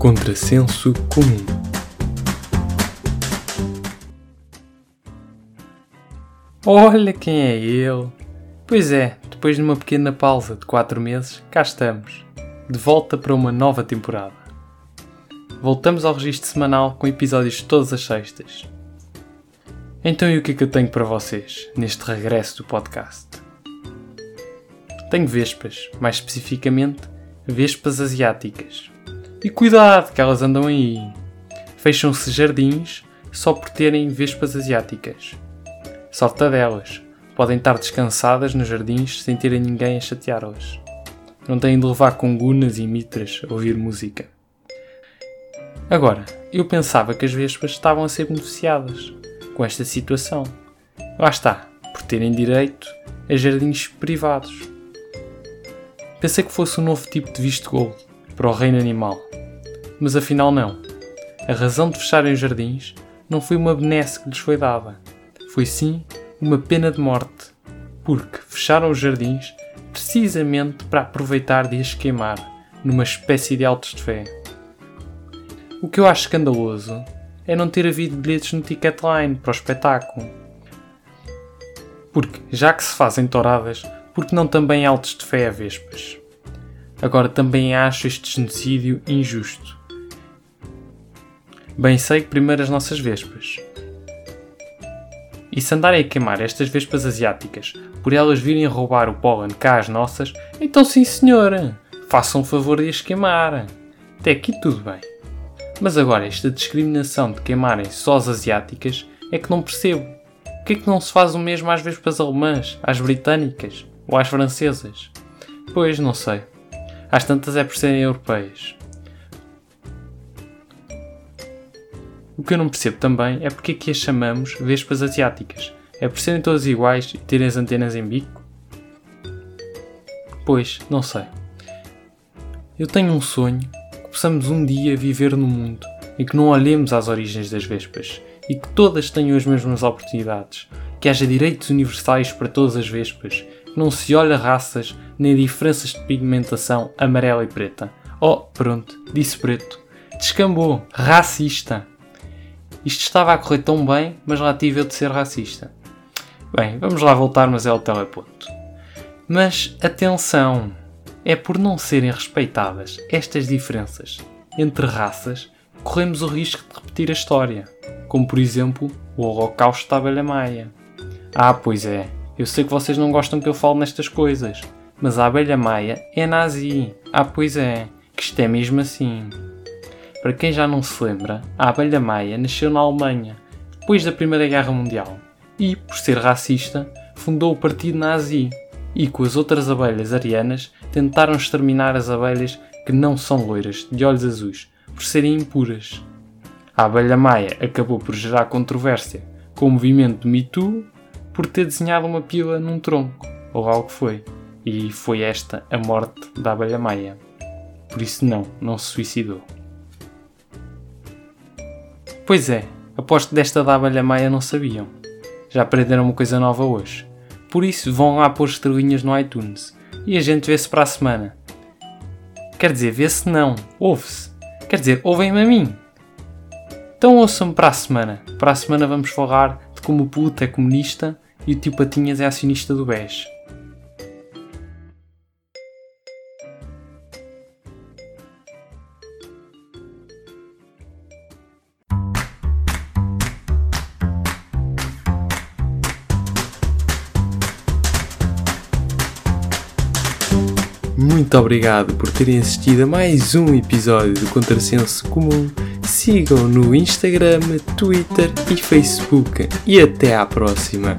Contrassenso comum. Olha quem é ele! Pois é, depois de uma pequena pausa de 4 meses, cá estamos, de volta para uma nova temporada. Voltamos ao registro semanal com episódios todas as sextas. Então e o que é que eu tenho para vocês neste regresso do podcast? Tenho vespas, mais especificamente vespas asiáticas. E cuidado que elas andam aí. Fecham-se jardins só por terem vespas asiáticas. Sorte delas. Podem estar descansadas nos jardins sem terem ninguém a chateá-las. Não têm de levar com gunas e mitras a ouvir música. Agora, eu pensava que as vespas estavam a ser beneficiadas com esta situação. Lá está, por terem direito a jardins privados. Pensei que fosse um novo tipo de visto gold para o reino animal. Mas afinal não. A razão de fecharem os jardins não foi uma benesse que lhes foi dada. Foi sim uma pena de morte. Porque fecharam os jardins precisamente para aproveitar de as queimar numa espécie de autos de fé. O que eu acho escandaloso é não ter havido bilhetes no Ticketline para o espetáculo. Porque, já que se fazem touradas, porque não também altos de fé a vespas. Agora também acho este genocídio injusto. Bem sei que primeiro as nossas vespas. E se andarem a queimar estas vespas asiáticas por elas virem roubar o pólen cá às nossas, então sim senhora, façam o favor de as queimar. Até aqui tudo bem. Mas agora esta discriminação de queimarem só as asiáticas é que não percebo. Porquê é que não se faz o mesmo às vespas alemãs, às britânicas ou às francesas? Pois, não sei. Às tantas é por serem europeias. O que eu não percebo também é porque é que as chamamos vespas asiáticas. É por serem todas iguais e terem as antenas em bico? Pois, não sei. Eu tenho um sonho que possamos um dia viver num mundo em que não olhemos às origens das vespas e que todas tenham as mesmas oportunidades, que haja direitos universais para todas as vespas, não se olhe raças nem diferenças de pigmentação amarela e preta. Oh, pronto, disse preto. Descambou, racista. Isto estava a correr tão bem, mas lá tive eu de ser racista. Bem, vamos lá voltar, mas é o teleponto. Mas atenção! É por não serem respeitadas estas diferenças entre raças corremos o risco de repetir a história, como por exemplo o Holocausto da Abelha Maia. Ah, pois é, eu sei que vocês não gostam que eu fale nestas coisas, mas a Abelha Maia é nazi. Ah, pois é, que isto é mesmo assim. Para quem já não se lembra, a Abelha Maia nasceu na Alemanha, depois da Primeira Guerra Mundial, e, por ser racista, fundou o Partido Nazi e, com as outras abelhas arianas, tentaram exterminar as abelhas que não são loiras, de olhos azuis, por serem impuras. A abelha Maia acabou por gerar controvérsia com o movimento Me Too por ter desenhado uma pila num tronco, ou algo que foi. E foi esta a morte da abelha Maia. Por isso não, não se suicidou. Pois é, aposto que desta da abelha Maia não sabiam. Já aprenderam uma coisa nova hoje. Por isso vão lá pôr estrelinhas no iTunes. E a gente vê-se para a semana. Quer dizer, vê-se não, ouve-se. Quer dizer, ouvem-me a mim. Então ouçam-me para a semana. Para a semana vamos falar de como o puto é comunista e o tio Patinhas é acionista do BES. Muito obrigado por terem assistido a mais um episódio do Contrassenso Comum. Sigam no Instagram, Twitter e Facebook. E até à próxima!